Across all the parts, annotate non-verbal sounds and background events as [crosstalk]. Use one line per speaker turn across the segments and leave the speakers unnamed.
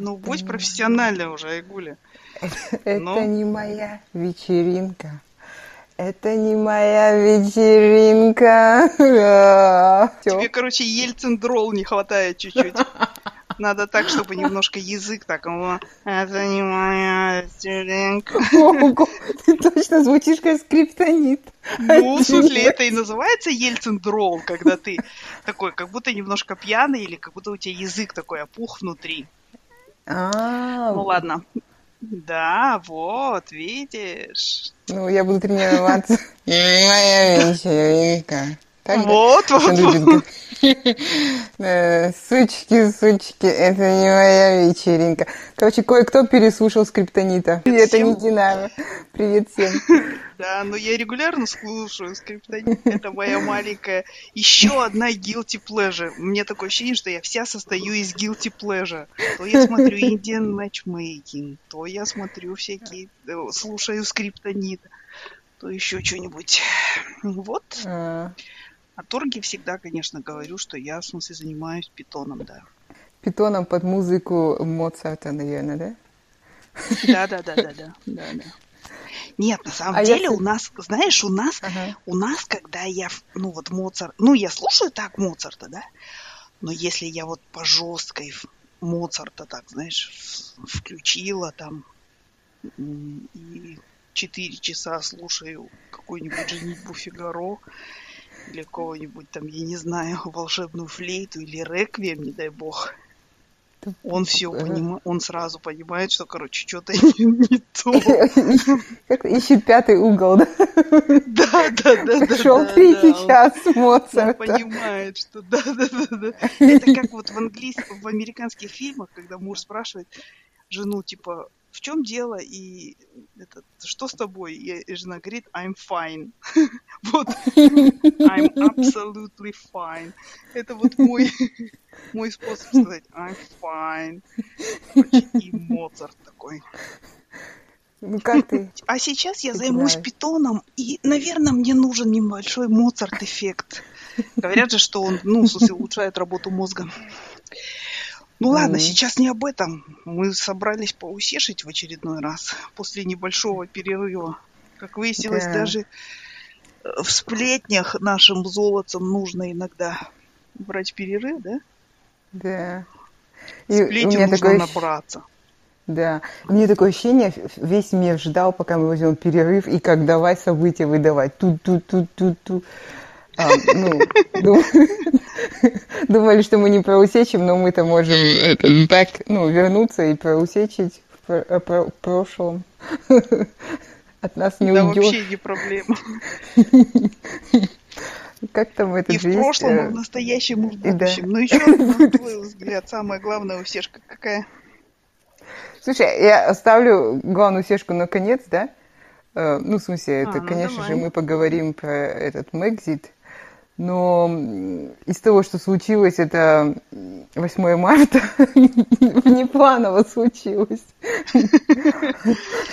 Ну, будь профессиональной уже, Айгуля.
Это ну? не моя вечеринка. Это не моя вечеринка. [laughs]
Тебе, короче, Ельцин дрол не хватает чуть-чуть. [laughs] Надо так, чтобы немножко язык так. Это не моя вечеринка.
Ты точно звучишь как скриптонит.
Ну, в смысле, это и называется Ельцин дрол, когда ты такой, как будто немножко пьяный, или как будто у тебя язык такой опух внутри. А, ну ладно. Да, вот, видишь.
Ну, я буду тренироваться. [laughs] Моя вечеринка.
Так, вот, вот, вот.
Сучки, сучки, это не моя вечеринка. Короче, кое-кто переслушал скриптонита. И это не Динамо. Привет всем. [laughs]
Да, но я регулярно слушаю скриптонит. Это моя маленькая еще одна guilty pleasure. Мне такое ощущение, что я вся состою из guilty pleasure. То я смотрю Indian matchmaking, то я смотрю всякие, э, слушаю скриптонит, то еще что-нибудь. Вот. О торге всегда, конечно, говорю, что я, в смысле, занимаюсь питоном, да.
Питоном под музыку Моцарта, наверное, да?
Да, да, да, да, да, [laughs] да, да. Нет, на самом а деле я... у нас, знаешь, у нас, ага. у нас, когда я, ну вот Моцарт, ну я слушаю так Моцарта, да, но если я вот по жесткой Моцарта так, знаешь, включила там и четыре часа слушаю какую-нибудь «Женитьбу Фигаро», или кого-нибудь там, я не знаю, [laughs] волшебную флейту или реквием, не дай бог. Он все понимает, он сразу понимает, что, короче, что-то [laughs] не, не то. [laughs]
Как ищет пятый угол, да?
Да, да, да.
Пришел третий час Моцарта.
Он понимает, что да, да, да, да. Это как вот в английском, в американских фильмах, когда муж спрашивает жену, типа, в чем дело и этот, что с тобой? И жена говорит, I'm fine. [laughs] вот, I'm absolutely fine. Это вот мой, [laughs] мой способ сказать, I'm fine. И Моцарт такой.
Ну как ты?
А сейчас я займусь питоном, и, наверное, мне нужен небольшой Моцарт-эффект. Говорят же, что он, ну, в смысле, улучшает работу мозга. Ну ладно, mm сейчас не об этом. Мы собрались поусешить в очередной раз после небольшого перерыва. Как выяснилось, да. даже э, в сплетнях нашим золотцам нужно иногда брать перерыв, да?
Да.
И Сплетен нужно такое... набраться.
Да. Мне такое ощущение, весь мир ждал, пока мы возьмем перерыв, и как давай события выдавать. Тут-тут-тут-тут-тут. А, ну, [laughs] [laughs] думали, что мы не проусечим, но мы-то можем back, ну, вернуться и проусечить в э, прошлом. [laughs] От нас не
да,
уйдет.
вообще не проблема. [laughs]
Как там это
И в прошлом, и в настоящем, и в будущем. Да. Ну еще, на твой взгляд, самая главная усешка какая?
Слушай, я оставлю главную усешку на конец, да? Э, ну, в смысле, это, а, ну, конечно давай. же, мы поговорим про этот Мэгзит. Но из того, что случилось, это 8 марта [laughs] внепланово случилось.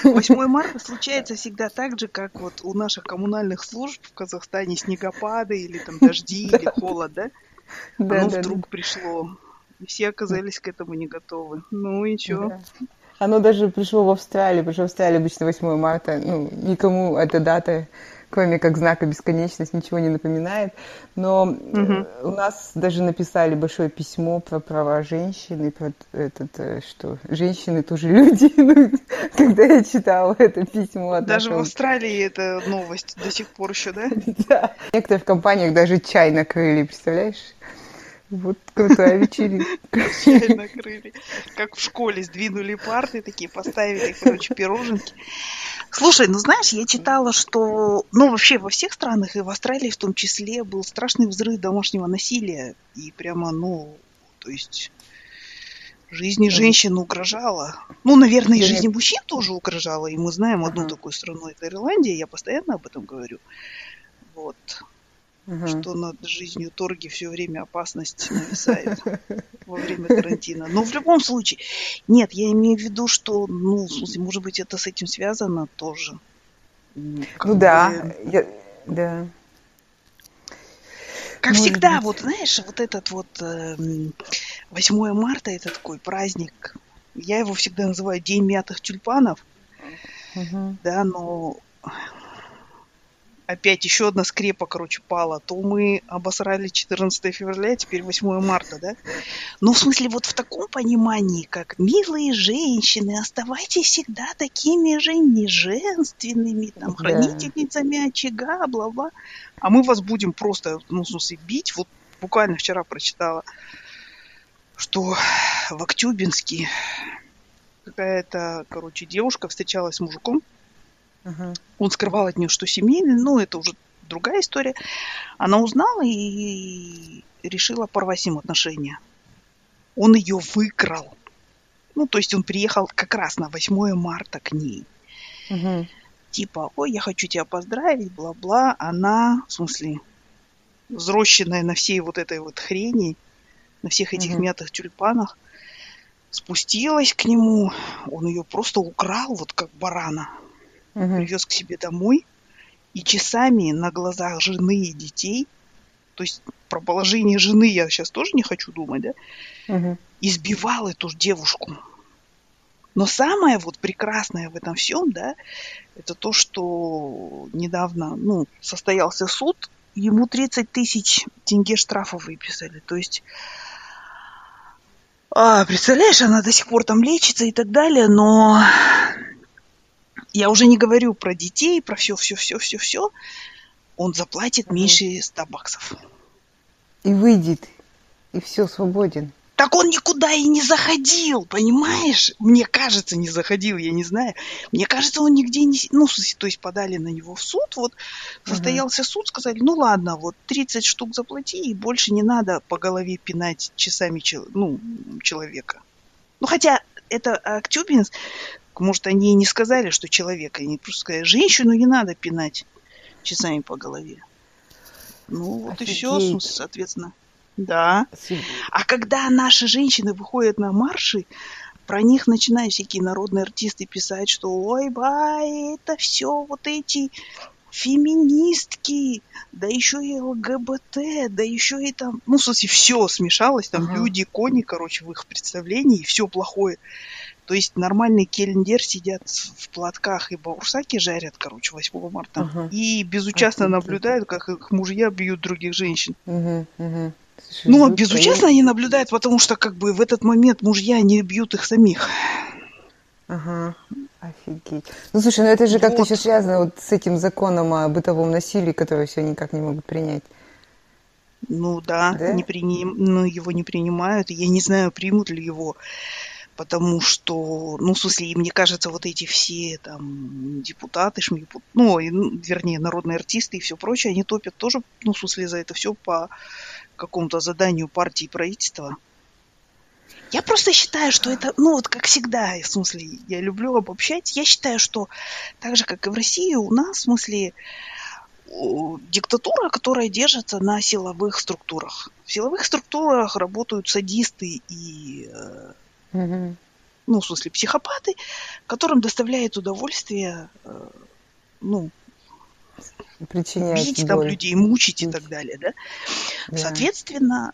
8 марта случается всегда так же, как вот у наших коммунальных служб в Казахстане снегопады или там дожди или холод, да? Оно вдруг пришло. Все оказались к этому не готовы. Ну и что?
Оно даже пришло в Австралию, потому что в Австралии обычно 8 марта, ну, никому эта дата кроме как знака бесконечность, ничего не напоминает. Но угу. у нас даже написали большое письмо про права женщины, про этот, э, что женщины тоже люди. [laughs] Ну, когда я читала это письмо.
Даже в Австралии это новость до сих пор еще, да? [laughs]
Да. В некоторых компаниях даже чай накрыли, представляешь? Вот крутая вечеринка. [laughs]
Чай накрыли. Как в школе сдвинули парты такие, поставили, короче, пироженки. Слушай, ну знаешь, я читала, что, ну вообще во всех странах и в Австралии в том числе был страшный взрыв домашнего насилия. И прямо, ну, то есть жизни женщин угрожала. Ну, наверное, и жизни мужчин тоже угрожала. И мы знаем одну такую страну, это Ирландия, я постоянно об этом говорю. Вот угу. что над жизнью торги все время опасность нависает во время карантина. Но в любом случае, нет, я имею в виду, что, ну, в смысле, может быть, это с этим связано тоже.
Как ну бы... да, я, да.
Как может всегда, быть. вот знаешь, вот этот вот э, 8 марта, это такой праздник Я его всегда называю День мятых тюльпанов.
Мгм.
Да, но опять еще одна скрепа, короче, пала. То мы обосрали 14 февраля, теперь 8 марта, да? Ну, в смысле, вот в таком понимании, как милые женщины, оставайтесь всегда такими же неженственными, там,
Да.
хранительницами очага, бла-бла. А мы вас будем просто, ну, в смысле, бить. Вот буквально вчера прочитала, что в Актюбинске какая-то, короче, девушка встречалась с мужиком,
Мгм.
он скрывал от нее, что семейный, ну, это уже другая история. Она узнала и решила порвать с ним отношения. Он ее выкрал. Ну, то есть он приехал как раз на 8 марта к ней.
Мгм.
Типа, ой, я хочу тебя поздравить, бла-бла. Она, в смысле, взросшенная на всей вот этой вот хрени, на всех этих
Мгм.
мятых тюльпанах, спустилась к нему. Он ее просто украл, вот как барана
Мгм.
привез к себе домой и часами на глазах жены и детей, то есть про положение жены я сейчас тоже не хочу думать, да,
Мгм.
избивал эту девушку. Но самое вот прекрасное в этом всем, да, это то, что недавно, ну, состоялся суд, ему 30 тысяч тенге штрафа выписали. То есть, а, представляешь, она до сих пор там лечится и так далее, но я уже не говорю про детей, про все, все, все, все, все. Он заплатит меньше 100 баксов.
И выйдет, и все, свободен.
Так он никуда и не заходил, понимаешь? Мне кажется, не заходил, я не знаю. Мне кажется, он нигде не... Ну, то есть подали на него в суд, вот состоялся суд, сказали, ну ладно, вот 30 штук заплати, и больше не надо по голове пинать часами ну, человека. Ну, хотя это Актюбинск, может, они и не сказали, что человека, они просто сказали, женщину не надо пинать часами по голове. Ну, вот и все,
Офигеть.
соответственно. Да. А когда наши женщины выходят на марши, про них начинают всякие народные артисты писать, что ой, бай, это все вот эти феминистки, да еще и ЛГБТ, да еще и там, ну, в смысле, все смешалось, там
Ага.
люди, кони, короче, в их представлении, все плохое. То есть нормальный кельндер сидят в платках и баурсаки жарят, короче, 8 марта.
Ага.
И безучастно
Офигеть.
наблюдают, как их мужья бьют других женщин.
Мгм, мгм. Слушай,
Ну, а
жутко.
безучастно они наблюдают, потому что как бы в этот момент мужья не бьют их самих.
Ага, офигеть. Ну, слушай, ну это же как-то
Вот.
еще связано вот с этим законом о бытовом насилии, который все никак не могут принять.
Ну да,
Да?
Не приним... ну, его не принимают. Я не знаю, примут ли его. Потому что, ну, в смысле, и мне кажется, вот эти все там депутаты, шмипу- ну, и, ну, вернее, народные артисты и все прочее, они топят тоже, ну, в смысле, за это все по какому-то заданию партии и правительства. Я просто считаю, что это, ну, вот как всегда, в смысле, я люблю обобщать, я считаю, что так же, как и в России, у нас, в смысле, диктатура, которая держится на силовых структурах. В силовых структурах работают садисты и, э,
Мгм.
ну, в смысле, психопаты, которым доставляет удовольствие, э, ну,
Причинять
бить там
боль.
людей, мучить и так далее, да.
Да.
Соответственно,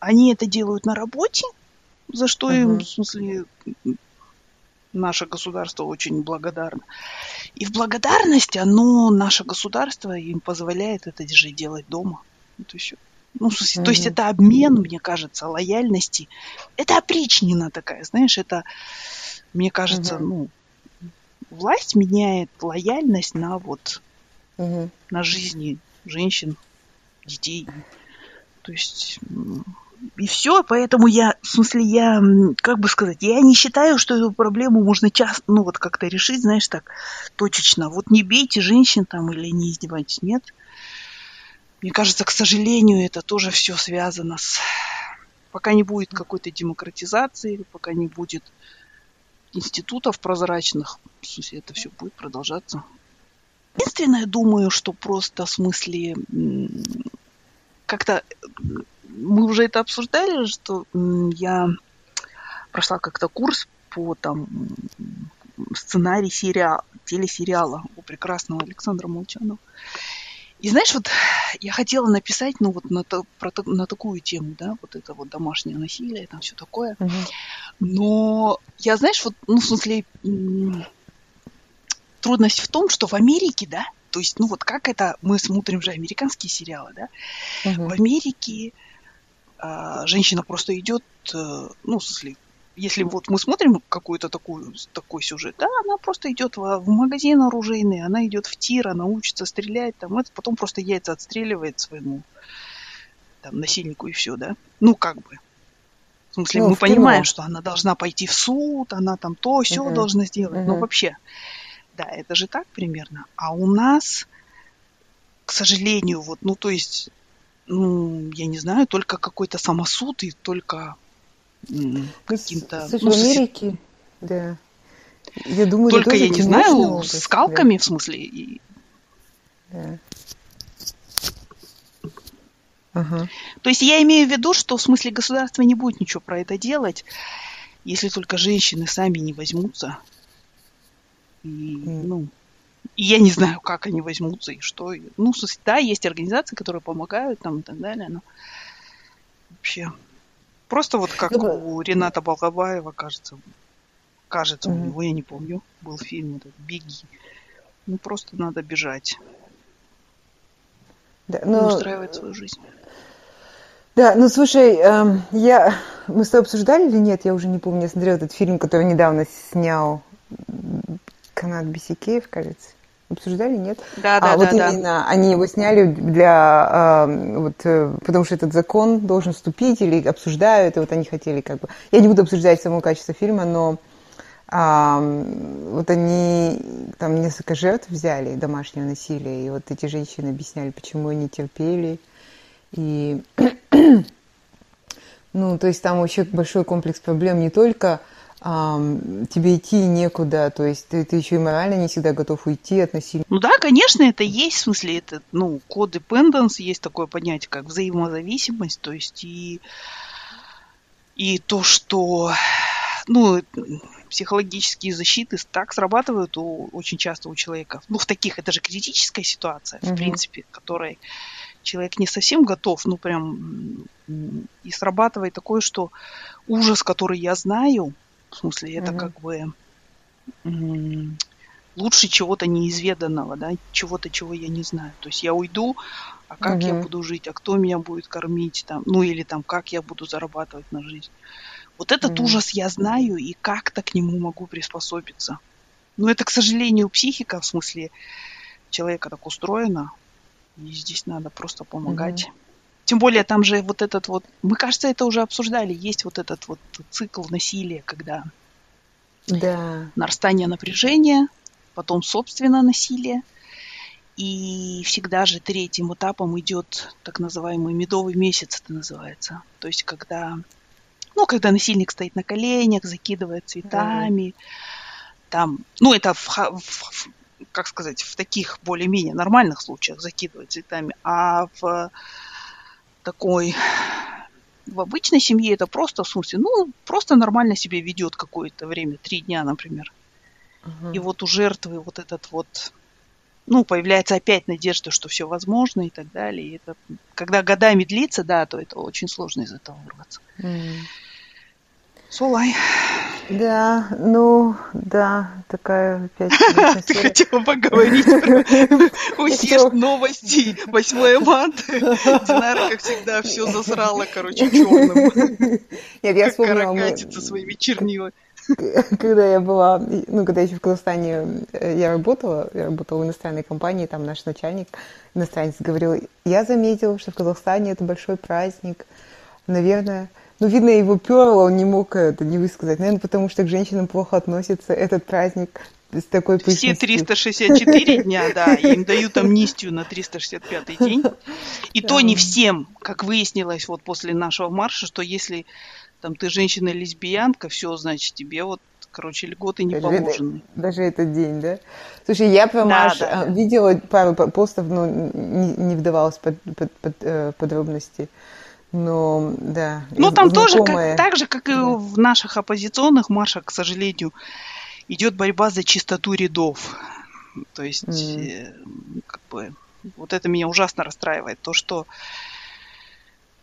они это делают на работе, за что им,
Мгм.
в смысле, наше государство очень благодарно. И в благодарность оно, наше государство, им позволяет это же делать дома. Вот и всё. Ну, в смысле, То есть это обмен, мне кажется, лояльности. Это опричнина такая, знаешь, это, мне кажется,
Мгм.
ну, власть меняет лояльность на вот
Мгм.
на жизни женщин, детей. То есть и все, поэтому я, в смысле, я, как бы сказать, я не считаю, что эту проблему можно час, ну вот как-то решить, знаешь, так точечно. Вот не бейте женщин там или не издевайтесь, нет. Мне кажется, к сожалению, это тоже все связано с... Пока не будет какой-то демократизации, пока не будет институтов прозрачных, в смысле, это все будет продолжаться. Единственное, думаю, что просто в смысле как-то мы уже это обсуждали, что я прошла как-то курс по там сценарий сериала, телесериала у прекрасного Александра Молчанова. И знаешь, вот я хотела написать, ну вот на, та- про на такую тему, да, вот это вот домашнее насилие, там все такое.
Мгм.
Но я, знаешь, вот, ну, в смысле, трудность в том, что в Америке, да, то есть, ну вот как это, мы смотрим же американские сериалы, да, угу. в Америке а, женщина просто идет, э, ну, в смысле, если вот мы смотрим какой-то такой, такой сюжет, да, она просто идет в, в магазин оружейный, она идет в тир, она учится стрелять, там, это потом просто яйца отстреливает своему там, насильнику и все, да. Ну, как бы. В смысле, ну, мы в понимаем, что она должна пойти в суд, она там то, все угу. должна сделать. Угу. Но вообще, да, это же так примерно. А у нас, к сожалению, вот, ну, то есть, ну, я не знаю, только какой-то самосуд и только
каким-то... Слушай, ну, в Америке, да. Я думаю,
только, я не знаю, область, с скалками, да. в смысле. И... Да. Ага. То есть я имею в виду, что в смысле государство не будет ничего про это делать, если только женщины сами не возьмутся. И, ну, и я не знаю, как они возьмутся и что. Ну, да, есть организации, которые помогают там и так далее, но вообще просто вот как ну, у Рената Балгабаева, кажется, кажется, угу. у него, я не помню, был фильм этот «Беги». Ну, просто надо бежать. Да, но... устраивать свою жизнь.
Да, ну слушай, э, я... мы с тобой обсуждали или нет, я уже не помню, я смотрела этот фильм, который недавно снял Канат Бисикеев, кажется. Обсуждали, нет?
Да, да,
а,
да.
Вот да. именно они его сняли для, э, вот, э, потому что этот закон должен вступить или обсуждают, и вот они хотели как бы... Я не буду обсуждать само качество фильма, но а, вот они там несколько жертв взяли домашнего насилия, и вот эти женщины объясняли, почему они терпели. И, [clears throat] ну, то есть там вообще большой комплекс проблем не только тебе идти некуда, то есть ты, ты еще и морально не всегда готов уйти от насилия.
Ну да, конечно, это есть, в смысле, это, ну, кодепенденс, есть такое понятие, как взаимозависимость, то есть и, и то, что, ну, психологические защиты так срабатывают у, очень часто у человека. Ну, в таких, это же критическая ситуация, в принципе, которой человек не совсем готов, ну, прям, и срабатывает такое, что ужас, который я знаю, в смысле, это как бы лучше чего-то неизведанного, да, чего-то, чего я не знаю. То есть я уйду, а как я буду жить, а кто меня будет кормить, там, ну или там, как я буду зарабатывать на жизнь. Вот этот mm. ужас я знаю и как-то к нему могу приспособиться. Но это, к сожалению, психика, в смысле, человека так устроена. И здесь надо просто помогать. Mm. Тем более там же вот этот вот, мы, кажется, это уже обсуждали, есть вот этот вот цикл насилия, когда да. нарастание напряжения, потом собственное насилие, и всегда же третьим этапом идет так называемый медовый месяц, это называется. То есть когда ну, когда насильник стоит на коленях, закидывает цветами, mm там, ну, это в, в, как сказать, в таких более-менее нормальных случаях закидывать цветами, а в такой в обычной семье это просто, в смысле, ну, просто нормально себе ведет какое-то время, три дня, например. uh И вот у жертвы вот этот вот, ну, появляется опять надежда, что все возможно и так далее. И это, когда годами длится, да, то это очень сложно из этого вырваться. Mm. Солай.
Да, ну, да, такая опять... [laughs]
Ты хотела поговорить про усешь новости 8 марта. Динара, как всегда, все засрала, короче, черным.
Нет, я вспомнила...
Каракатица своими чернилами.
Когда я была, ну, когда еще в Казахстане э, я работала, я работала в иностранной компании, там наш начальник, иностранец, говорил, я заметил, что в Казахстане это большой праздник, наверное, ну, видно, его перло, он не мог это не высказать. Наверное, потому что к женщинам плохо относится этот праздник с такой
Все 364 [laughs] дня, да, им дают амнистию на 365 день. И то не всем, как выяснилось вот после нашего марша, что если там ты женщина-лесбиянка, все, значит, тебе вот короче, льготы не даже положены.
Это, даже этот день, да? Слушай, я про да, Маш да, да. видела пару постов, но не, не вдавалась под, под, под, э, подробности. Но, да.
Ну, там знакомые... тоже, как, так же, как и да. в наших оппозиционных маршах, к сожалению, идет борьба за чистоту рядов. То есть, mm. как бы, вот это меня ужасно расстраивает. То, что,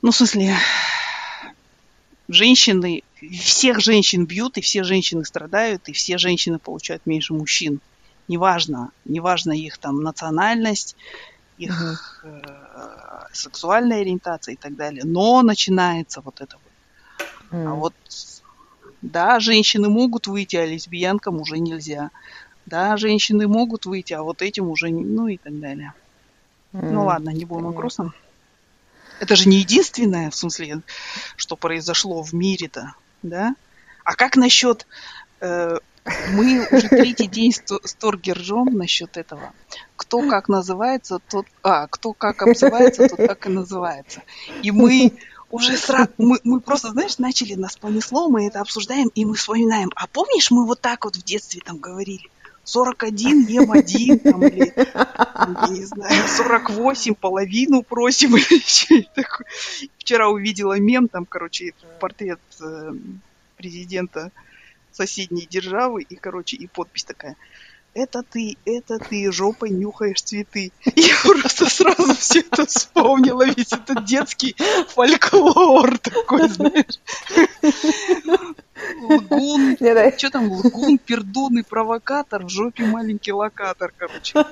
ну, в смысле, женщины, всех женщин бьют, и все женщины страдают, и все женщины получают меньше мужчин. Неважно, неважно их там национальность, их э, сексуальная ориентация и так далее. Но начинается вот это вот. Mm. А вот, да, женщины могут выйти, а лесбиянкам уже нельзя. Да, женщины могут выйти, а вот этим уже, ну и так далее. Mm. Ну ладно, не будем вопросом. Это же не единственное, в смысле, что произошло в мире-то, да? А как насчет... Э, мы уже третий день сторги ржем насчет этого. Кто как называется, тот... А, кто как обзывается, тот так и называется. И мы уже сразу, мы, мы просто, знаешь, начали, нас понесло, мы это обсуждаем, и мы вспоминаем. А помнишь, мы вот так вот в детстве там говорили? 41 ем один, там, или, не знаю, 48 половину просим. Вчера увидела мем, там, короче, портрет э, президента соседней державы, и, короче, и подпись такая – это ты, это ты, жопой нюхаешь цветы. [laughs] Я просто сразу все это вспомнила, весь этот детский фольклор такой, знаешь. Лгун, [laughs] что там, лгун, пердун и провокатор, в жопе маленький локатор, короче.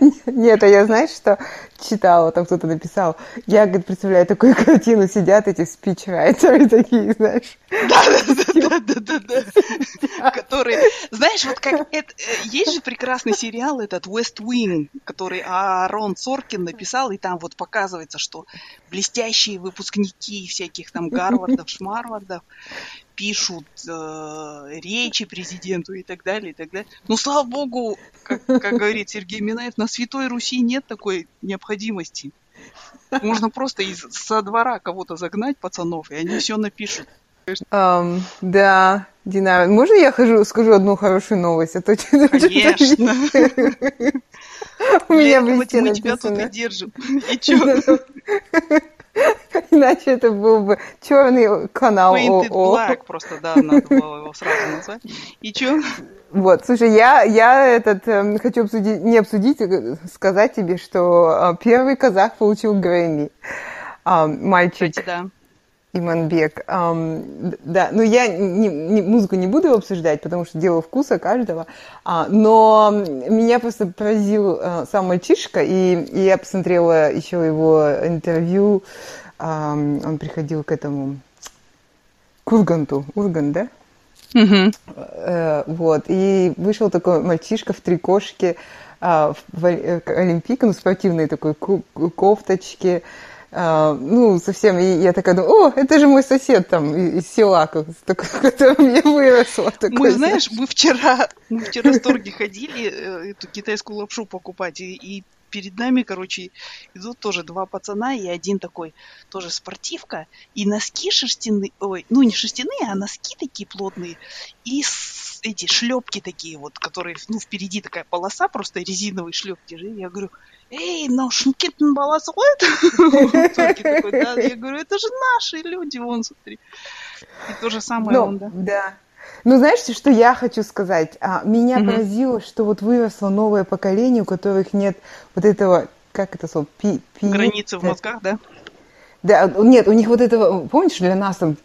[laughs]
Нет, а я, знаешь, что читала, там кто-то написал, я, говорит, представляю такую картину, сидят эти спичрайтеры такие, знаешь.
Да-да-да-да-да-да. Которые, знаешь, вот как, это, э, есть же прекрасный сериал этот West Wing, который Аарон Соркин написал, и там вот показывается, что блестящие выпускники всяких там Гарвардов, Шмарвардов пишут э, речи президенту и так далее, и так далее. Ну, слава богу, как, как говорит Сергей Минаев, на Святой Руси нет такой необходимости. Можно просто из со двора кого-то загнать, пацанов, и они все напишут.
Um, да, Дина, можно я хожу, скажу одну хорошую новость? А то
Конечно. [laughs] У меня в Мы тебя тут и держим. И? [laughs] [laughs]
Иначе это был бы черный канал
Painted Black просто, да, надо было его сразу назвать. И что?
Вот, слушай, я, я этот, э, хочу обсудить, не обсудить, а сказать тебе, что э, первый казах получил Грэмми. Э, мальчик. Кстати, да. Иманбек. Um, да, ну я не, не, музыку не буду обсуждать, потому что дело вкуса каждого, а, но меня просто поразил а, сам мальчишка, и, и я посмотрела еще его интервью, он приходил к этому, к Урганту, Ургант, да? Uh, вот, и вышел такой мальчишка в трикошке, uh, в, в Олимпийке, ну, спортивной такой кофточке, а, ну, совсем, и я такая думаю, о, это же мой сосед там из села, [laughs] которым я выросла.
Такой, мы, знаешь, мы вчера, мы вчера в торге [laughs] ходили э, эту китайскую лапшу покупать, и, и перед нами, короче, идут тоже два пацана, и один такой тоже спортивка, и носки шерстяные, ой, ну не шерстяные, а носки такие плотные, и эти шлепки такие вот, которые, ну, впереди такая полоса, просто резиновые шлепки. Я говорю, эй, но Шумкитн баласует? [laughs] Я говорю, это же наши люди, вон, смотри. И то же самое он, да?
Да. Ну, знаешь, что я хочу сказать? А, меня угу. поразило, что вот выросло новое поколение, у которых нет вот этого, как это слово? Пи,
пи... Границы в мозгах, да?
Да, нет, у них вот этого, помнишь, для нас там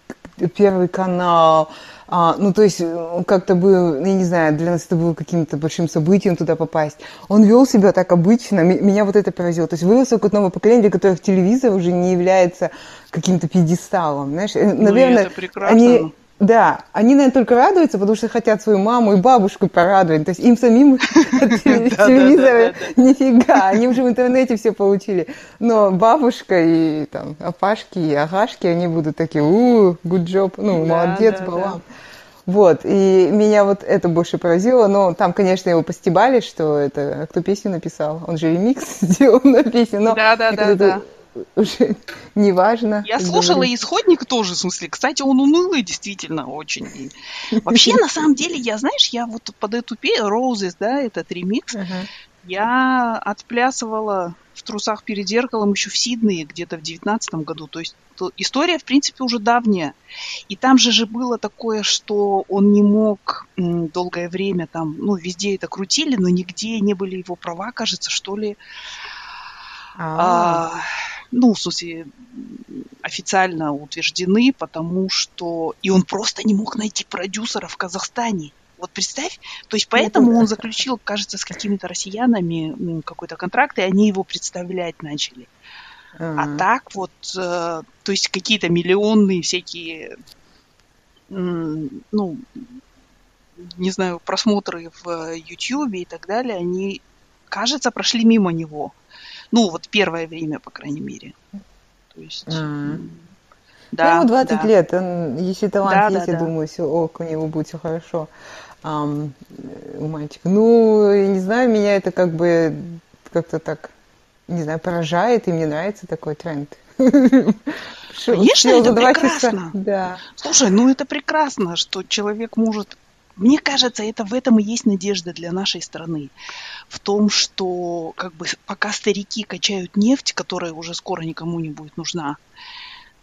Первый канал, а, ну, то есть, как-то был, я не знаю, для нас это было каким-то большим событием туда попасть. Он вел себя так обычно, меня вот это поразило. То есть, выросло какое-то новое поколение, для которых телевизор уже не является каким-то пьедесталом, знаешь. Э,
ну, наверное, это прекрасно.
они да, они, наверное, только радуются, потому что хотят свою маму и бабушку порадовать. То есть им самим [laughs] телевизора нифига, они уже в интернете все получили. Но бабушка и там Апашки и Агашки, они будут такие, у, good job, ну, молодец, балам. Вот, и меня вот это больше поразило, но там, конечно, его постебали, что это, кто песню написал, он же ремикс [laughs] сделал на песню, но
да, да, да, да
уже [laughs] не важно.
Я слушала говорить. исходник тоже, в смысле. Кстати, он унылый действительно очень. И вообще, на самом деле, я, знаешь, я вот под эту песню, Roses, да, этот ремикс, uh-huh. я отплясывала в трусах перед зеркалом еще в Сиднее где-то в девятнадцатом году. То есть то, история, в принципе, уже давняя. И там же же было такое, что он не мог м, долгое время там, ну, везде это крутили, но нигде не были его права, кажется, что ли.
А,
ну, в смысле, официально утверждены, потому что... И он просто не мог найти продюсера в Казахстане. Вот представь, то есть поэтому он заключил, кажется, с какими-то россиянами какой-то контракт, и они его представлять начали. А так вот, э, то есть какие-то миллионные всякие, ну, не знаю, просмотры в YouTube и так далее, они, кажется, прошли мимо него. Ну, вот первое время, по крайней мере. То есть...
Mm. Да, ему 20 да. лет, он, если талант да, есть, да, я да. думаю, все, ок, у него будет все хорошо. Um, у мальчика. Ну, я не знаю, меня это как бы как-то так, не знаю, поражает, и мне нравится такой тренд. [laughs]
Конечно, это прекрасно. Да. Слушай, ну это прекрасно, что человек может мне кажется, это в этом и есть надежда для нашей страны. В том, что как бы пока старики качают нефть, которая уже скоро никому не будет нужна,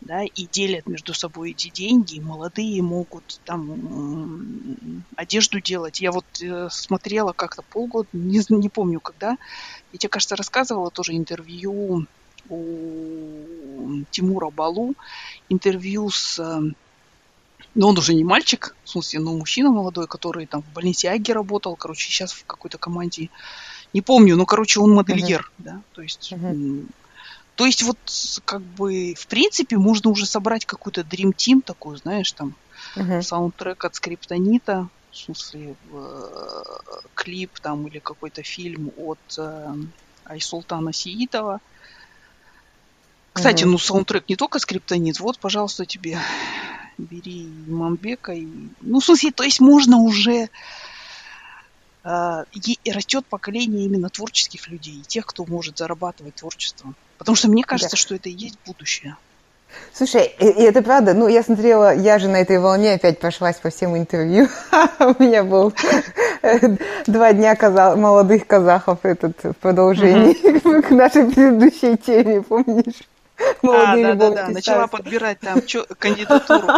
да, и делят между собой эти деньги, молодые могут там одежду делать. Я вот э, смотрела как-то полгода, не, не помню когда, я тебе, кажется, рассказывала тоже интервью у Тимура Балу, интервью с но он уже не мальчик, в смысле, ну, мужчина молодой, который там в Аги работал, короче, сейчас в какой-то команде, не помню, но, короче, он модельер, uh-huh. да, то есть... Uh-huh. То есть вот как бы в принципе можно уже собрать какую-то Dream Team такую, знаешь, там uh-huh. саундтрек от Скриптонита, в смысле э, клип там или какой-то фильм от э, Айсултана Сиитова. Кстати, uh-huh. ну саундтрек не только Скриптонит, вот, пожалуйста, тебе бери Мамбека. И... Ну, в смысле, то есть можно уже... Э, и растет поколение именно творческих людей, тех, кто может зарабатывать творчеством. Потому что мне кажется, да. что это и есть будущее.
Слушай, и, и это правда. Ну, я смотрела, я же на этой волне опять прошлась по всем интервью. [laughs] У меня был два дня молодых казахов этот в продолжении [laughs] к нашей предыдущей теме, помнишь? [laughs]
Молодые а, да, да, да. Начала подбирать там чё, кандидатуру.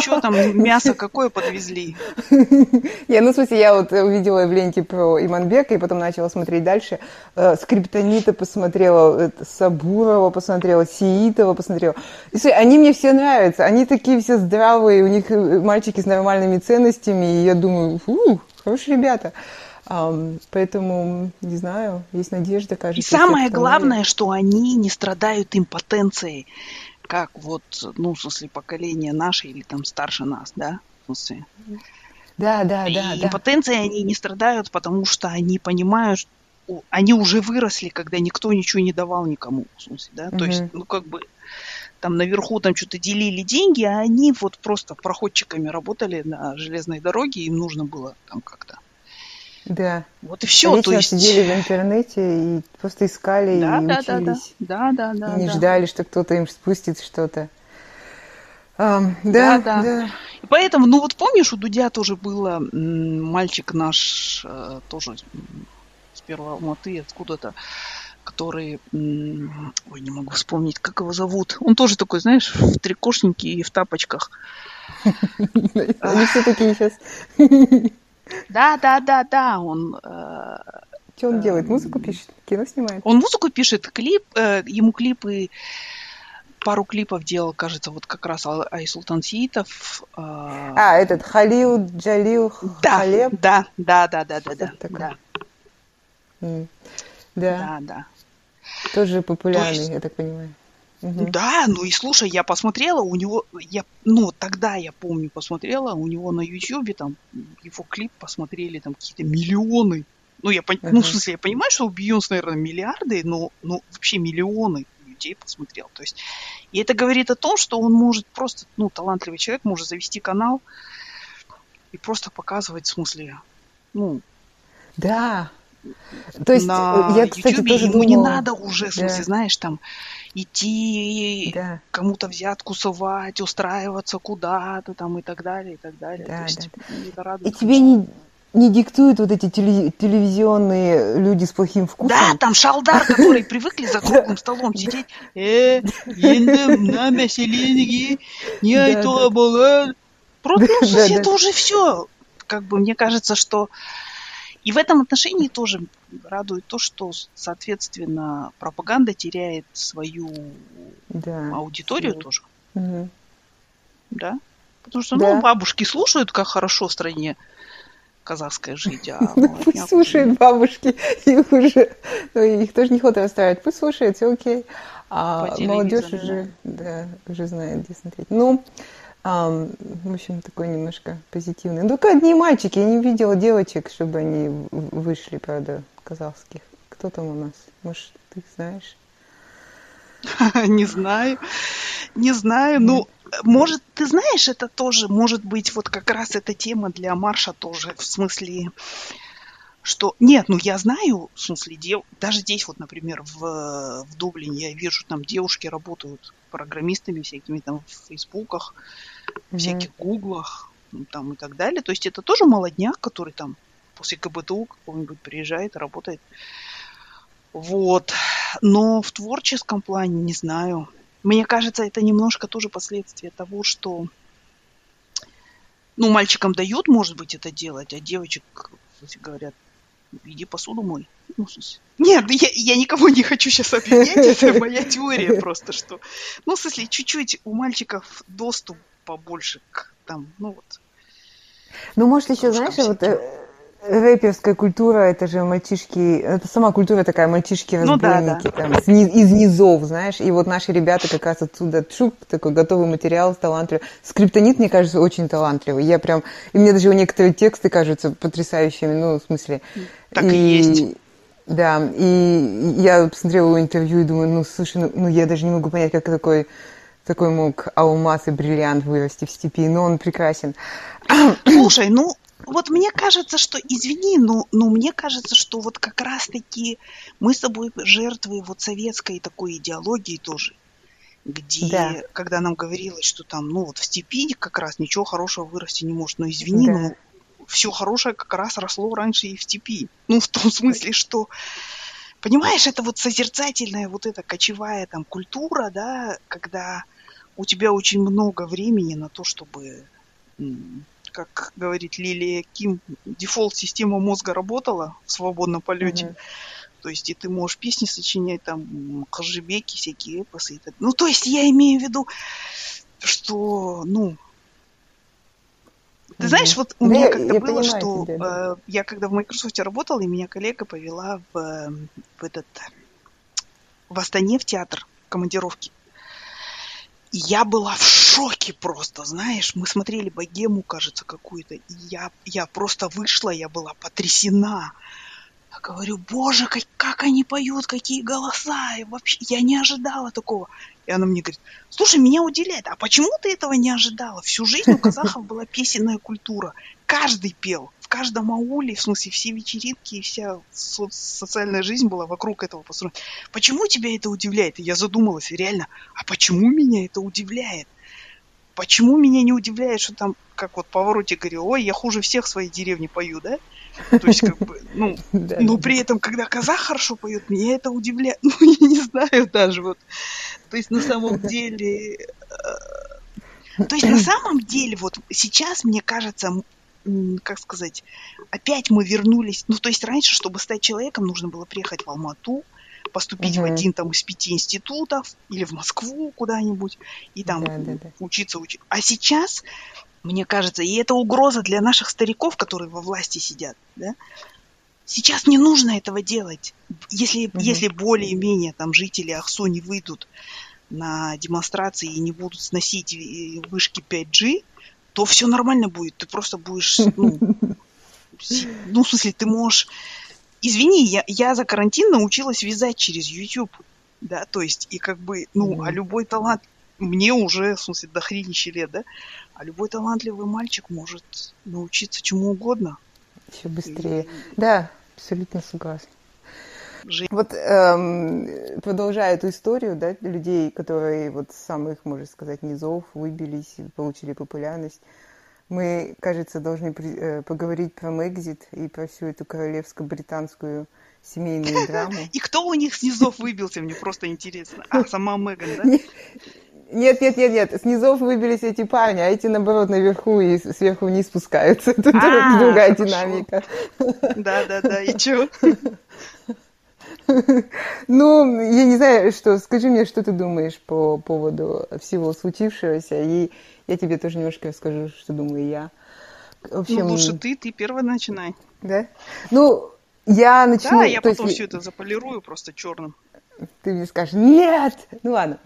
Что там, мясо какое подвезли? [laughs]
Я, ну, в смысле, я вот увидела в ленте про Иманбека и потом начала смотреть дальше. Э, Скриптонита посмотрела, Сабурова посмотрела, Сиитова посмотрела. И, слушай, они мне все нравятся. Они такие все здравые, у них э, мальчики с нормальными ценностями. И я думаю, фу, хорошие ребята. Поэтому, не знаю, есть надежда, кажется.
И самое главное, что они не страдают импотенцией, как вот, ну, в смысле, поколение наше или там старше нас, да, в смысле.
Да, да,
и
да.
Импотенцией да. они не страдают, потому что они понимают, они уже выросли, когда никто ничего не давал никому, в смысле, да, угу. то есть, ну, как бы, там наверху там что-то делили деньги, а они вот просто проходчиками работали на железной дороге, им нужно было там как-то
да.
Вот и все.
то есть... сидели в интернете и просто искали да, и да, учились.
Да, да, да. да
и не
да.
ждали, что кто-то им спустит что-то. Um,
да, да, да, да. И поэтому, ну вот помнишь, у Дудя тоже было мальчик наш, э, тоже с первого Алматы, откуда-то, который, ой, не могу вспомнить, как его зовут. Он тоже такой, знаешь, в трикошнике и в тапочках. [laughs]
Они все такие сейчас.
Да, да, да, да, он... Э,
Что он делает? Музыку пишет? Кино снимает?
Он музыку пишет, клип, э, ему клипы пару клипов делал, кажется, вот как раз Айсултан Сиитов.
Э, а, этот Халил Джалил
да, Халеб? Да, да, да, да, да, да. Да.
Да. Да, да. Тоже популярный, есть, я так понимаю.
Угу. Да, ну и слушай, я посмотрела, у него, я, ну тогда я помню, посмотрела, у него на Ютьюбе там его клип посмотрели там какие-то миллионы. Ну, я, uh ну, в смысле, я понимаю, что у Бейонс, наверное, миллиарды, но, но вообще миллионы людей посмотрел. То есть, и это говорит о том, что он может просто, ну, талантливый человек может завести канал и просто показывать, в смысле, ну...
Да, то есть, на я, кстати, YouTube тоже
ему
думала...
не надо уже, в смысле, да. знаешь, там, идти да. кому-то взятку совать, устраиваться куда-то там и так далее, и так далее. Да, То есть,
да. И тебе не, не диктуют вот эти телевизионные люди с плохим вкусом.
Да, там шалдар, [laughs] которые привыкли за круглым столом сидеть. Э, не Просто, [laughs] ну, это уже все. Как бы мне кажется, что И в этом отношении тоже радует то, что, соответственно, пропаганда теряет свою да, аудиторию свою. тоже. Угу. Да? Потому что, да. ну, бабушки слушают, как хорошо в стране казахская жить, а [laughs]
Пусть слушают бабушки, [laughs] их уже, ну, их тоже не хватает оставить. Пусть слушают, все окей. А молодежь уже, да, уже знает, где смотреть. Ну, а, в общем, такой немножко позитивный. Ну, только одни мальчики. Я не видела девочек, чтобы они вышли, правда, казахских. Кто там у нас? Может, ты знаешь? [laughs]
Не знаю. Не знаю. Ну, может, ты знаешь, это тоже, может быть, вот как раз эта тема для Марша тоже, в смысле, что... Нет, ну я знаю, в смысле, дев... даже здесь вот, например, в, в Дублине я вижу, там девушки работают программистами всякими там в фейсбуках, mm-hmm. всяких гуглах ну, там и так далее. То есть это тоже молодняк, который там после КБТУ какого-нибудь приезжает, работает. Вот. Но в творческом плане не знаю. Мне кажется, это немножко тоже последствия того, что ну, мальчикам дают, может быть, это делать, а девочек, кстати, говорят, иди посуду мой. Ну, нет, я, я никого не хочу сейчас обвинять, это [laughs] моя теория просто, что... Ну, в смысле, чуть-чуть у мальчиков доступ побольше к там, ну вот.
Ну, может, еще, знаешь, вот э, рэперская культура, это же мальчишки, это сама культура такая, мальчишки-разбойники, ну, да, да. там, из низов, знаешь, и вот наши ребята как раз отсюда, шуп, такой готовый материал, талантливый. Скриптонит, мне кажется, очень талантливый. Я прям, и мне даже его некоторые тексты кажутся потрясающими, ну, в смысле.
Так и, и есть.
Да, и я посмотрела его интервью и думаю, ну, слушай, ну, ну я даже не могу понять, как такой такой мог алмаз и бриллиант вырасти в степи, но он прекрасен.
Слушай, ну, вот мне кажется, что, извини, но, но мне кажется, что вот как раз-таки мы с тобой жертвы вот советской такой идеологии тоже, где, да. когда нам говорилось, что там, ну вот в степи как раз ничего хорошего вырасти не может, но извини, да. но все хорошее как раз росло раньше и в степи. Ну, в том смысле, что Понимаешь, это вот созерцательная вот эта кочевая там культура, да, когда у тебя очень много времени на то, чтобы, как говорит Лилия Ким, дефолт-система мозга работала в свободном полете. Mm-hmm. То есть и ты можешь песни сочинять, там, кожебеки, всякие эпосы. Ну, то есть я имею в виду, что, ну, ты знаешь, вот у меня как-то было, что э, я когда в Microsoft работала, и меня коллега повела в, в этот в Астане в театр командировки я была в шоке просто, знаешь. Мы смотрели богему, кажется, какую-то. И я, я просто вышла, я была потрясена. Я говорю, боже, как, как они поют, какие голоса. И вообще, я не ожидала такого. И она мне говорит, слушай, меня удивляет, а почему ты этого не ожидала? Всю жизнь у казахов была песенная культура. Каждый пел каждом ауле, в смысле, все вечеринки и вся со- социальная жизнь была вокруг этого построена. Почему тебя это удивляет? И я задумалась, реально, а почему меня это удивляет? Почему меня не удивляет, что там, как вот повороте говорил, ой, я хуже всех в своей деревне пою, да? То есть, как бы, ну, [laughs] но при этом, когда казах хорошо поет, меня это удивляет. [laughs] Ну, я не знаю даже вот. То есть, на самом [laughs] деле... Э, то есть, на самом деле, вот сейчас, мне кажется, как сказать, опять мы вернулись. Ну, то есть раньше, чтобы стать человеком, нужно было приехать в Алмату, поступить угу. в один там из пяти институтов или в Москву куда-нибудь и там да, да, да. учиться учить. А сейчас, мне кажется, и это угроза для наших стариков, которые во власти сидят, да? Сейчас не нужно этого делать. Если, угу. если более-менее там жители Ахсу не выйдут на демонстрации и не будут сносить э, вышки 5G, то все нормально будет. Ты просто будешь, ну, ну, в смысле, ты можешь... Извини, я, я за карантин научилась вязать через YouTube, да, то есть, и как бы, ну, mm-hmm. а любой талант, мне уже, в смысле, до хренища лет, да, а любой талантливый мальчик может научиться чему угодно.
Еще быстрее. И... Да, абсолютно согласна. Жить. Вот эм, продолжая эту историю, да, людей, которые вот с самых, можно сказать, низов выбились, получили популярность, мы, кажется, должны при, э, поговорить про Мэгзит и про всю эту королевско-британскую семейную [laughs] драму.
И кто у них с низов выбился, мне просто интересно. А, сама Меган, да?
Нет, нет, нет, нет. Снизов выбились эти парни, а эти, наоборот, наверху и сверху вниз спускаются. [laughs] Тут
А,
другая динамика.
Да, да, да, и чё? [laughs] [laughs]
Ну, я не знаю, что... Скажи мне, что ты думаешь по поводу всего случившегося, и я тебе тоже немножко расскажу, что думаю я. В
Ну,
общем,
лучше ты, ты первый начинай.
да? Ну, я начну...
Да, я
то есть
потом все это заполирую просто черным.
Ты мне скажешь, нет! Ну ладно.